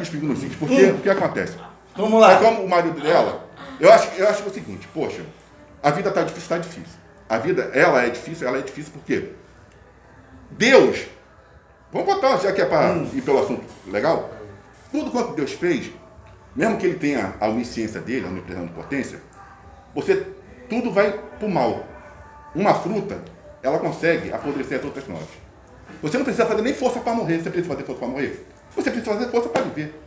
aqui os pingos nos porque o que acontece? Vamos lá. É como o marido dela. Eu acho, eu acho o seguinte, poxa, a vida tá difícil, tá difícil. A vida, ela é difícil, ela é difícil porque Deus, vamos botar, já que é para ir pelo assunto legal, tudo quanto Deus fez, mesmo que ele tenha a onisciência dele, a onipotência, você, tudo vai pro mal. Uma fruta, ela consegue apodrecer as outras nove. Você não precisa fazer nem força para morrer, você precisa fazer força para morrer. Você precisa fazer força para viver.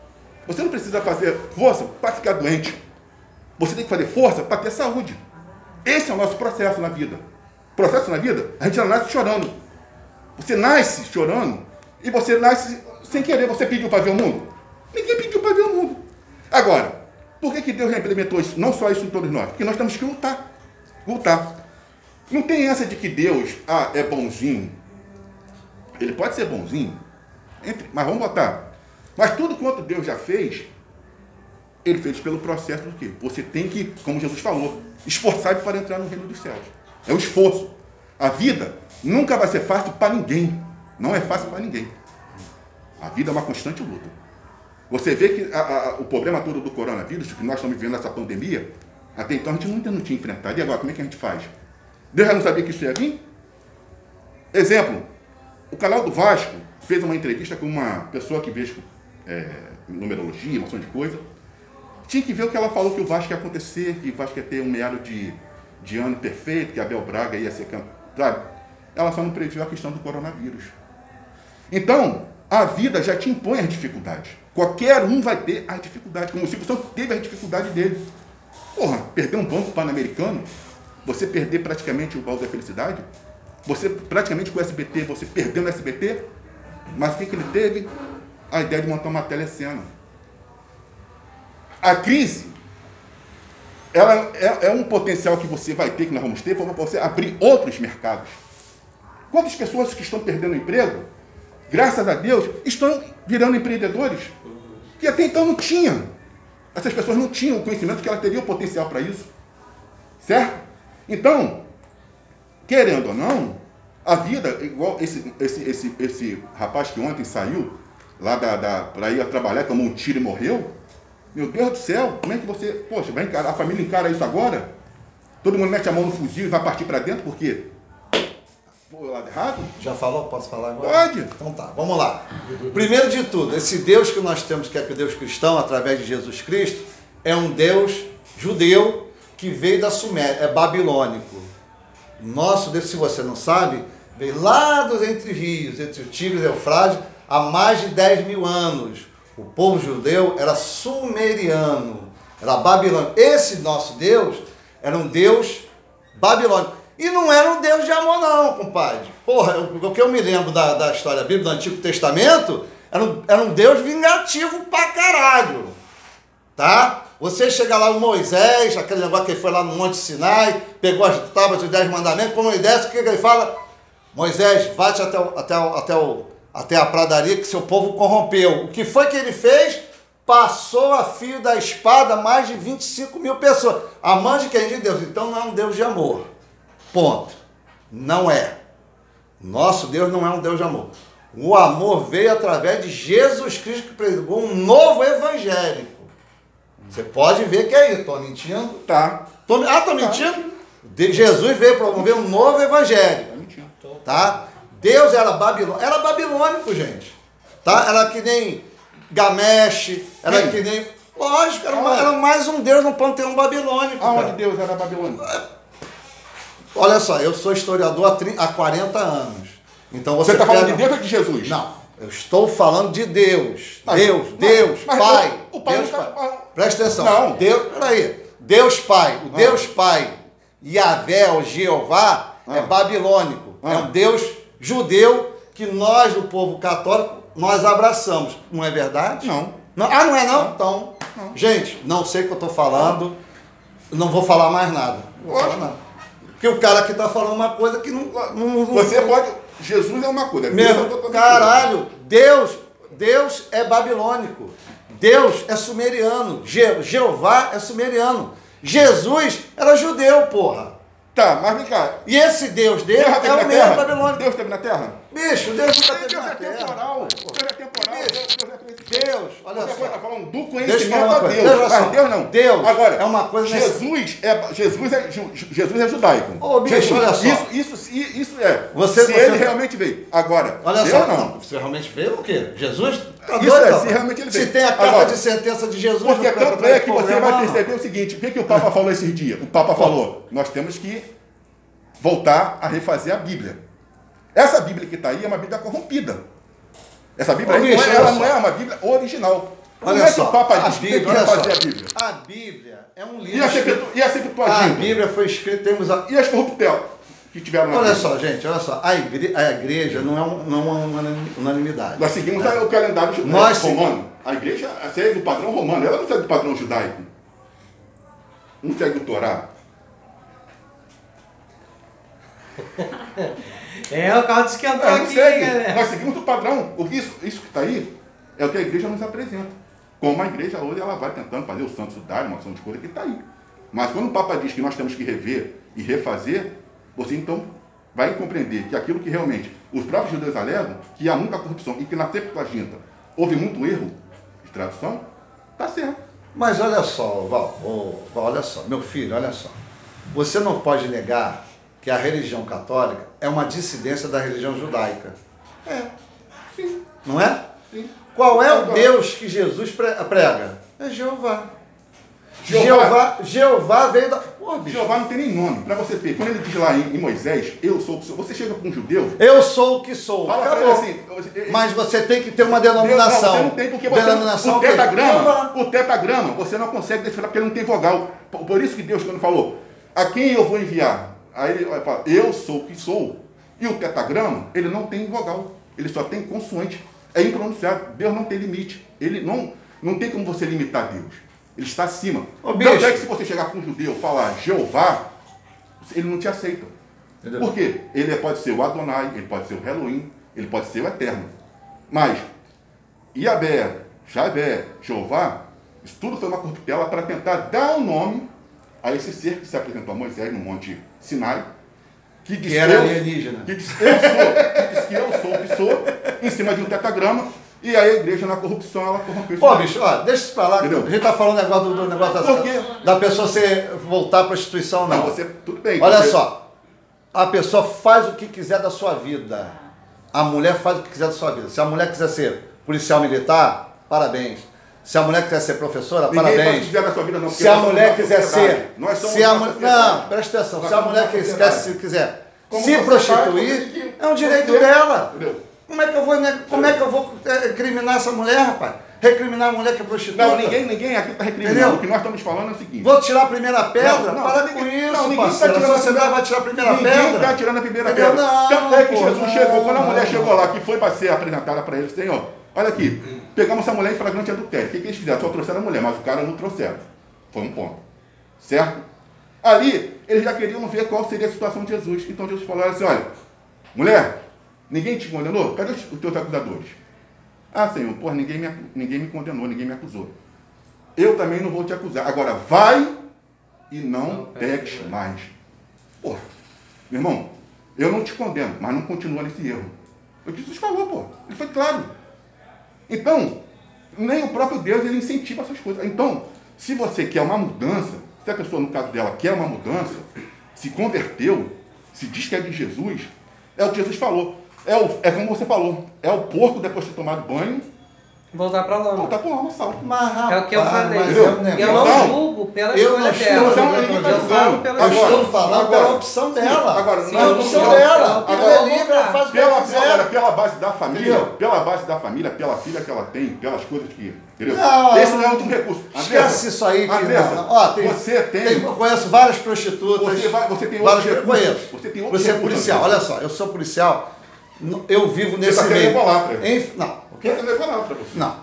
Você não precisa fazer força para ficar doente. Você tem que fazer força para ter saúde. Esse é o nosso processo na vida. Processo na vida, a gente não nasce chorando. Você nasce chorando e você nasce sem querer. Você pediu para ver o mundo? Ninguém pediu para ver o mundo. Agora, por que, que Deus já implementou isso? Não só isso em todos nós. Porque nós temos que lutar. Lutar. Não tem essa de que Deus ah, é bonzinho. Ele pode ser bonzinho, entre- mas vamos botar. Mas tudo quanto Deus já fez, ele fez pelo processo do quê? Você tem que, como Jesus falou, esforçar para entrar no reino dos céus. É o esforço. A vida nunca vai ser fácil para ninguém. Não é fácil para ninguém. A vida é uma constante luta. Você vê que a- a- o problema todo do coronavírus, que nós estamos vivendo essa pandemia, até então a gente ainda não tinha enfrentado. E agora, como é que a gente faz? Deus já não sabia que isso ia vir? Exemplo, o canal do Vasco fez uma entrevista com uma pessoa que vê é, numerologia, opção de coisa. Tinha que ver o que ela falou que o Vasco ia acontecer, que o Vasco ia ter um meado de, de ano perfeito, que Abel Braga ia ser campeão. Sabe? Ela só não previu a questão do coronavírus. Então, a vida já te impõe as dificuldades. Qualquer um vai ter as dificuldades, como o Silvio Santos teve a dificuldade dele. Porra, perder um banco pan-americano, você perder praticamente o baú da felicidade, você praticamente com o SBT, você perdeu no SBT, mas o que, que ele teve? A ideia de montar uma telecena. A crise, ela é, é um potencial que você vai ter, que nós vamos ter, para você abrir outros mercados. Quantas pessoas que estão perdendo emprego, graças a Deus, estão virando empreendedores? Que até então não tinham. Essas pessoas não tinham o conhecimento que elas teriam potencial para isso. Certo? Então, querendo ou não, a vida, igual esse, esse, esse, esse rapaz que ontem saiu lá da, da, para ir a trabalhar, tomou um tiro e morreu. Meu Deus do céu, como é que você, poxa, vai encarar, a família encara isso agora? Todo mundo mete a mão no fuzil e vai partir para dentro, por quê? Lado errado? Já falou? Posso falar agora? Pode. Então tá, vamos lá. Primeiro de tudo, esse Deus que nós temos, que é o Deus cristão, através de Jesus Cristo, é um Deus judeu que veio da Suméria, é babilônico. Nosso Deus, se você não sabe, veio lá dos entre rios, entre o Tigre e o Eufrate, há mais de 10 mil anos. O povo judeu era sumeriano, era babilônico. Esse nosso Deus era um Deus babilônico. E não era um Deus de amor, não, compadre. Porra, o que eu me lembro da, da história da Bíblia, do Antigo Testamento, era um, era um Deus vingativo pra caralho. Tá? Você chega lá, o Moisés, aquele negócio que ele foi lá no Monte Sinai, pegou as tábuas dos Dez Mandamentos, quando ele desce, o que, que ele fala? Moisés, bate até, o, até, o, até, o, até a pradaria que seu povo corrompeu. O que foi que ele fez? Passou a fio da espada mais de 25 mil pessoas. Amante de quem? De Deus. Então não é um Deus de amor. Ponto. Não é. Nosso Deus não é um Deus de amor. O amor veio através de Jesus Cristo que pregou um novo evangélico. Você pode ver que é isso. Estou mentindo? Tá. Tô, ah, estou mentindo? De- Jesus veio promover um novo evangelho. Tá mentindo. Tá? Deus era babilônico. Era babilônico, gente. Tá? Era que nem Gamesh. Era que nem. Lógico, era, uma- era mais um Deus no panteão babilônico. Aonde cara. Deus era Babilônia? Olha só, eu sou historiador há, 30 há 40 anos. Então você está falando de Deus ou de Jesus? Não, eu estou falando de Deus. Mas- Deus, mas- Deus, mas Pai. o Pai Deus, tá- Pai. Presta atenção. Não. Deus, peraí. Deus Pai. O Ah. Deus Pai, Yahvé, o Jeová, é Ah. babilônico. É Ah. um Deus judeu que nós, do povo católico, nós abraçamos. Não é verdade? Não. Não- ah, não é não? Então, gente, não sei o que eu estou falando. Não vou falar mais nada. Não falar Lógico. nada. Porque o cara aqui está falando uma coisa que não... não- não- Você pode. Jesus é uma coisa. Deus é meu, totalmente caralho, Deus, Deus é babilônico. Deus é sumeriano. Je, Jeová é sumeriano. Jesus era judeu, porra. Tá, mas vem cá. E esse Deus dele Deus é o mesmo terra? babilônico. Deus esteve na terra? Bicho, Deus nunca Deus teve na é terra. temporal. Deus é temporal. Deus Deus é Deus, olha Você só. está falando do Deixa eu conhecimento a. Deus. Só. Mas Deus não. Deus Agora, é uma coisa nesse- Jesus é, Jesus é, Jesus é judaico. Ô, bicho, Jesus, olha só. Isso, isso, isso é. Você- se você- ele realmente veio. Agora, Olha Deus só, não. não. Você realmente veio o quê? Jesus? Tá Isso doido, é, se realmente ele Se veio. tem a carta Agora, de sentença de Jesus Porque tanto é que você vai perceber o seguinte: o que, que o Papa falou esses dias? O Papa falou: nós temos que voltar a refazer a Bíblia. Essa Bíblia que está aí é uma Bíblia corrompida. Essa Bíblia Ô, não bicho, é, olha ela só. não é uma Bíblia original. Como Olha é que só, o Papa a diz que tem que Bíblia, só, a Bíblia? a Bíblia é um E livro. a, Septu- e a A? Bíblia foi escrita, temos a, E as corruptelas que tiveram na Olha Bíblia? só, gente, olha só. A, igre- a igreja não é, um- não é uma unanimidade. Nós seguimos o calendário judaico Nós romano. A igreja segue do padrão romano, ela não segue do padrão judaico. Não segue o Torá. É, o carro esquentou É, não aqui, segue. galera. Nós seguimos o padrão. O que isso, isso que está aí é o que a igreja nos apresenta. Como a igreja hoje ela vai tentando fazer o santo sudário, uma ação de coisa que está aí. Mas quando o Papa diz que nós temos que rever e refazer, você então vai compreender que aquilo que realmente os próprios judeus alegam, que há muita corrupção e que na Septuaginta houve muito erro de tradução, está certo. Mas olha só, Val, ô, Val, olha só, meu filho, olha só. Você não pode negar que a religião católica é uma dissidência da religião judaica. É, sim, Não é? sim. Qual é o Deus que Jesus pre- prega? É Jeová. Jeová. Jeová, veio da. Pô. Jeová não tem nem nome. Para você ter, quando ele diz lá em, em Moisés, eu sou o que sou. Você chega para um judeu, Eu sou o que sou. fala Acabou. assim. Mas você tem que ter uma Deus, não, denominação. você não tem, porque você denominação o tetagrama, Jeová. o tetagrama, você não consegue decifrar porque ele não tem vogal. Por isso que Deus, quando falou, a quem eu vou enviar? Aí ele fala, eu sou o que sou. E o tetagrama, ele não tem vogal, ele só tem consoante. É impronunciável. Deus não tem limite. Ele não, não tem como você limitar Deus. Ele está acima. Ô, Tanto bicho. é que se você chegar para um judeu e falar Jeová, ele não te aceita. Entendeu? Por quê? Ele pode ser o Adonai, ele pode ser o Elohim, ele pode ser o Eterno. Mas Iabé, Javé, Jeová, isso tudo foi uma corruptela para tentar dar um nome a esse ser que se apresentou a Moisés no Monte Sinai, que disse Que era eu- alienígena. que disse eu sou, que disse que eu sou sou, em cima de um tetagrama, e aí a igreja na corrupção ela corrompeu Pô, bicho, ó, deixa isso pra lá. Entendeu? A gente tá falando negócio do, do negócio da, da pessoa ser, voltar à prostituição, não. Não, você, tudo bem. Olha você- só, a pessoa faz o que quiser da sua vida. A mulher faz o que quiser da sua vida. Se a mulher quiser ser policial militar, parabéns. Se a mulher quiser ser professora, Ninguém parabéns. quiser vida, não. Se a mulher quiser ser. Nós somos se a sociedade. não, presta atenção. Nós se a mulher sociedade. se quiser Como se prostituir, é um direito fazer. dela. Como é que eu vou, ne- como é que eu vou eh, criminar essa mulher, rapaz? Recriminar a mulher que é prostituta? Não, ninguém, ninguém aqui está recriminando. Entendeu? O que nós estamos falando é o seguinte. Vou tirar a primeira pedra? Não, não, Para ninguém- com isso, não, ninguém tá parceiro. tirando a sociedade vai tirar a primeira Ninguém pedra? está tirando a primeira Entendeu? pedra. Não, Tanto é que Jesus não, chegou, quando a mulher chegou lá, que foi para ser apresentada para eles, tem, ó, olha aqui, pegamos essa mulher em flagrante adultério. O que, que eles fizeram? Só trouxeram a mulher, mas o cara não trouxeram. Foi um ponto. Certo? Ali, eles já queriam ver qual seria a situação de Jesus. Então Jesus falou assim, olha, mulher, ninguém te condenou? Cadê os teus acusadores? Ah, Senhor, porra, ninguém me, ninguém me condenou, ninguém me acusou. Eu também não vou te acusar. Agora, vai e não peques mais. Porra, meu irmão, eu não te condeno, mas não continua nesse erro. O que Jesus falou, pô. Ele foi claro. Então, nem o próprio Deus ele incentiva essas coisas. Então, se você quer uma mudança, se a pessoa, no caso dela, quer uma mudança, se converteu, se diz que é de Jesus, é o que Jesus falou. É, o, é como você falou, é o porco depois de ter tomado banho, Voltar pra lama. voltar com alma sal. Mas, É o que eu falei. mas negócio- Eu não Não. julgo pela Eu escolha não estou dela. ninguém tá eu falo pela Eu Agora, estou falando agora, pela opção dela. agora, Sim, é a eu opção não- dela. eu- Ela é eu- livre, ela faz o que Pela, ela agora, pela base da família, Entendeu? pela base da família, pela filha que ela tem, pelas coisas que. Entendeu? Não, Esse não é outro recurso. Esquece Andressa, isso aí. Que Andressa, não, não. Ó, tem, você tem. Eu conheço várias prostitutas. Você vai- você tem outros eu conheço. recursos. Você tem outros Você é recursos, policial. Olha só, eu sou policial. Eu vivo nesse tá sendo meio. Não. Você não é pra você. Não.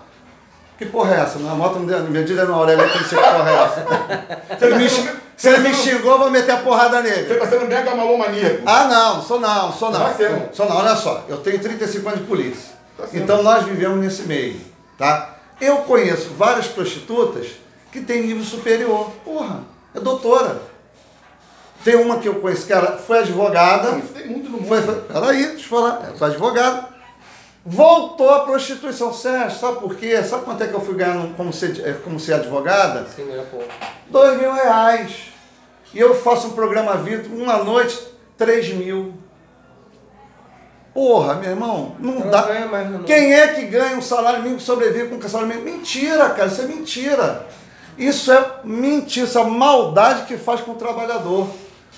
Que porra é essa? Na moto me deu- me diz aí na não sei que porra é essa. Se ele me, se ele me xingou, eu vou meter a porrada Você nele. está sendo mega maníaco. Ah, não, sou não, sou não. Vai ser. Sou não, olha só, eu tenho 35 anos de polícia. Tá sendo. Então nós vivemos nesse meio, tá? Eu conheço várias prostitutas que têm nível superior. Porra, é doutora. Tem uma que eu conheço que ela foi advogada. Não, isso tem muito no mundo. Foi, foi, peraí, deixa eu falar. Ela foi advogada. Voltou a prostituição, Sérgio. Sabe por quê? Sabe quanto é que eu fui ganhando como ser, eh, como ser advogada? Sim, ganha pouco. Dois mil reais. E eu faço um programa vídeo, uma noite, três mil. Porra, meu irmão, não Ela dá. ganha mais noite. Quem é que ganha um salário mínimo e sobrevive com um salário mínimo? Mentira, cara, isso é mentira. Isso é mentira, isso é maldade que faz com o trabalhador.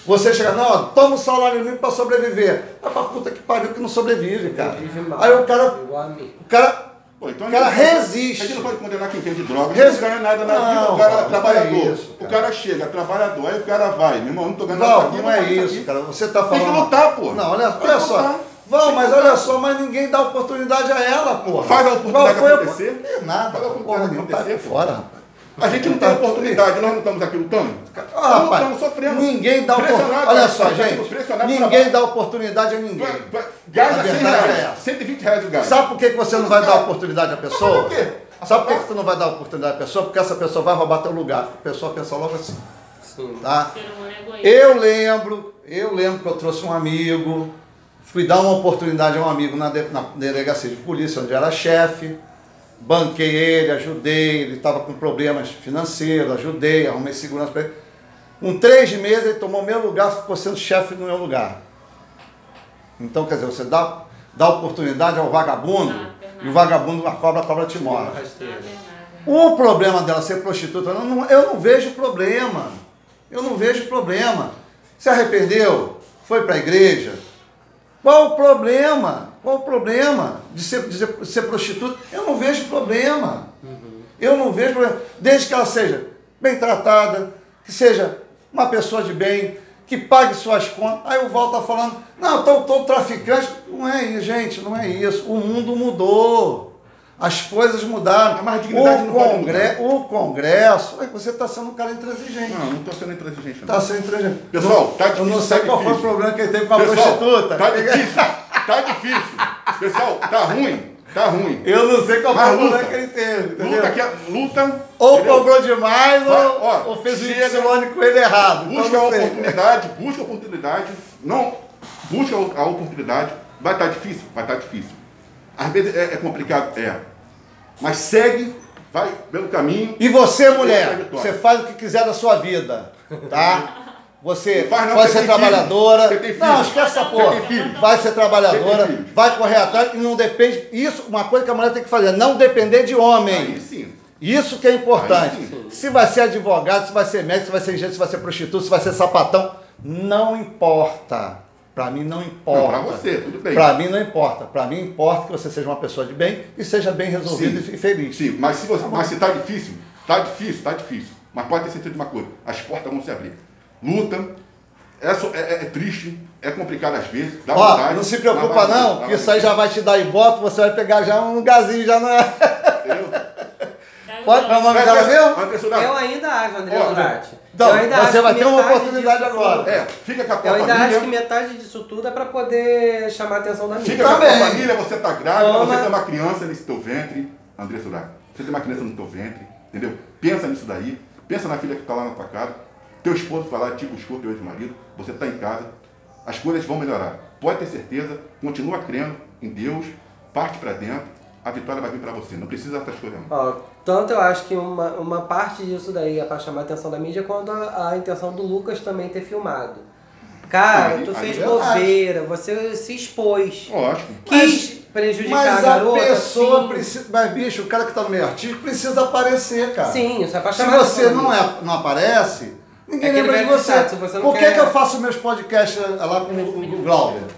Você chega, não, ó, toma o salário mínimo para sobreviver. Vai pra puta que pariu que não sobrevive, cara. Aí o cara, a o cara, Pô, então o a cara não resiste. A gente não pode condenar quem vende drogas, Resi- não ganha nada na Não, vida, o cara é trabalhador. não é isso, o cara. cara chega, trabalhador, aí o cara vai, meu irmão, não tô ganhando nada não vou é fazer isso, aqui. cara. Você tá Tem falando. que lutar, pô. Não, olha, Tem olha só. lutar. Tem mas olha lutar. só, mas ninguém dá oportunidade a ela, pô. Faz a oportunidade Qual foi a- acontecer. É nada, Faz a oportunidade porra, tá acontecer, aqui pô. fora, rapaz. A gente não tem oportunidade, nós não estamos aqui lutando. Ah, Nós rapaz, não estamos sofrendo. ninguém dá oportunidade. Olha nós só, gente. Ninguém dá oportunidade a ninguém. Gás A a 100 verdade é reais, essa. 120 reais o gás. Sabe por que que você não vai dar oportunidade à pessoa? por quê? Sabe por que que tu não vai dar oportunidade à pessoa? Porque essa pessoa vai roubar teu lugar. A pessoa pensa logo assim, Sim. tá? É. Eu lembro, eu lembro que eu trouxe um amigo, fui dar uma oportunidade a um amigo na, de- na delegacia de polícia, onde era chefe, banquei ele, ajudei, ele estava com problemas financeiros, ajudei, arrumei segurança para ele. Com três meses ele tomou meu lugar, ficou sendo chefe no meu lugar. Então, quer dizer, você dá, dá oportunidade ao vagabundo, e o vagabundo, a cobra, a cobra te. Nada Rasteira. é. O problema dela ser prostituta, eu não, eu não vejo problema. Eu não vejo problema. Se arrependeu, foi para a igreja. Qual o problema? Qual o problema de ser, de ser, de ser prostituta? Eu não vejo problema. Eu não vejo problema. Desde que ela seja bem tratada, que seja uma pessoa de bem, que pague suas contas. Aí o Val está falando, não, estão todo traficante. Não é isso, gente, não é isso. O mundo mudou. As coisas mudaram. O, congre... o Congresso. Ai, Você está sendo um cara intransigente. Não, não estou sendo intransigente. Está sendo intransigente. Pessoal, tá Eu não difícil, sei tá qual foi o difícil. problema que ele teve com a Pessoal, prostituta. Tá difícil, tá difícil. Pessoal, tá ruim, tá ruim. Eu não sei qual foi o problema que ele teve. Entendeu? Luta, que luta. Ou entendeu? cobrou demais Vai, ou, ó, ou fez o Y com ele errado. Então, Busca a não sei. oportunidade, busca a oportunidade. Não, busca a oportunidade. Vai estar difícil? Vai estar difícil. Às vezes é, é complicado, é. Mas segue, vai pelo caminho. E você, mulher, a você faz o que quiser da sua vida, tá? Você Não ser trabalhadora. Você tem filho. Não, esquece essa porra. Vai ser trabalhadora, vai correr atrás e não depende. Isso, uma coisa que a mulher tem que fazer, não depender de homem. Aí sim. Isso que é importante. Se vai ser advogado, se vai ser médico, se vai ser engenheiro, se vai ser prostituta, se vai ser sapatão, não importa. Pra mim não importa. pra você, tudo bem. Pra mim não importa. Pra mim importa que você seja uma pessoa de bem e seja bem resolvido Sim. e feliz. Sim, mas se, você, mas se tá difícil, tá difícil, tá difícil. Mas pode ter certeza de uma coisa, as portas vão se abrir. Luta, é, é- é- é triste, é complicado às vezes, dá Ó, vontade. não se preocupa vai- não, vai- que isso aí já vai te dar ibope, você vai pegar já um lugarzinho já na... Entendeu? Pode, qual é o nome É, dela é, mesmo? Eu ainda acho, André Durati. Então, você vai ter uma oportunidade disso agora. É, fica com a tua Eu ainda família. acho que metade disso tudo é pra poder chamar a atenção da mídia. Fica com a tua família, você tá grávida, Toma. você tem uma criança nesse teu ventre, André Surak. Você tem uma criança no teu ventre, entendeu? Pensa nisso daí, pensa na filha que está lá na tua casa. Teu esposo vai lá, te buscou, teu ex-marido, você está em casa, as coisas vão melhorar. Pode ter certeza, continua crendo em Deus, parte para dentro, a vitória vai vir para você. Não precisa coisas não. Ó, tanto eu acho que uma, uma parte disso daí é pra chamar a atenção da mídia, quanto a, a intenção do Lucas também ter filmado. Cara, Aí- tu aí fez é verdade. bobeira, você se expôs. Lógico. Quis prejudicar a Mas a garota. pessoa sim. precisa. Mas, bicho, o cara que tá no meio artístico precisa aparecer, cara. Sim, isso é pra Se chamar a você não, é, não aparece, ninguém É lembra de você. se você Por que, quer- que eu faço meus podcasts lá com o Glauber?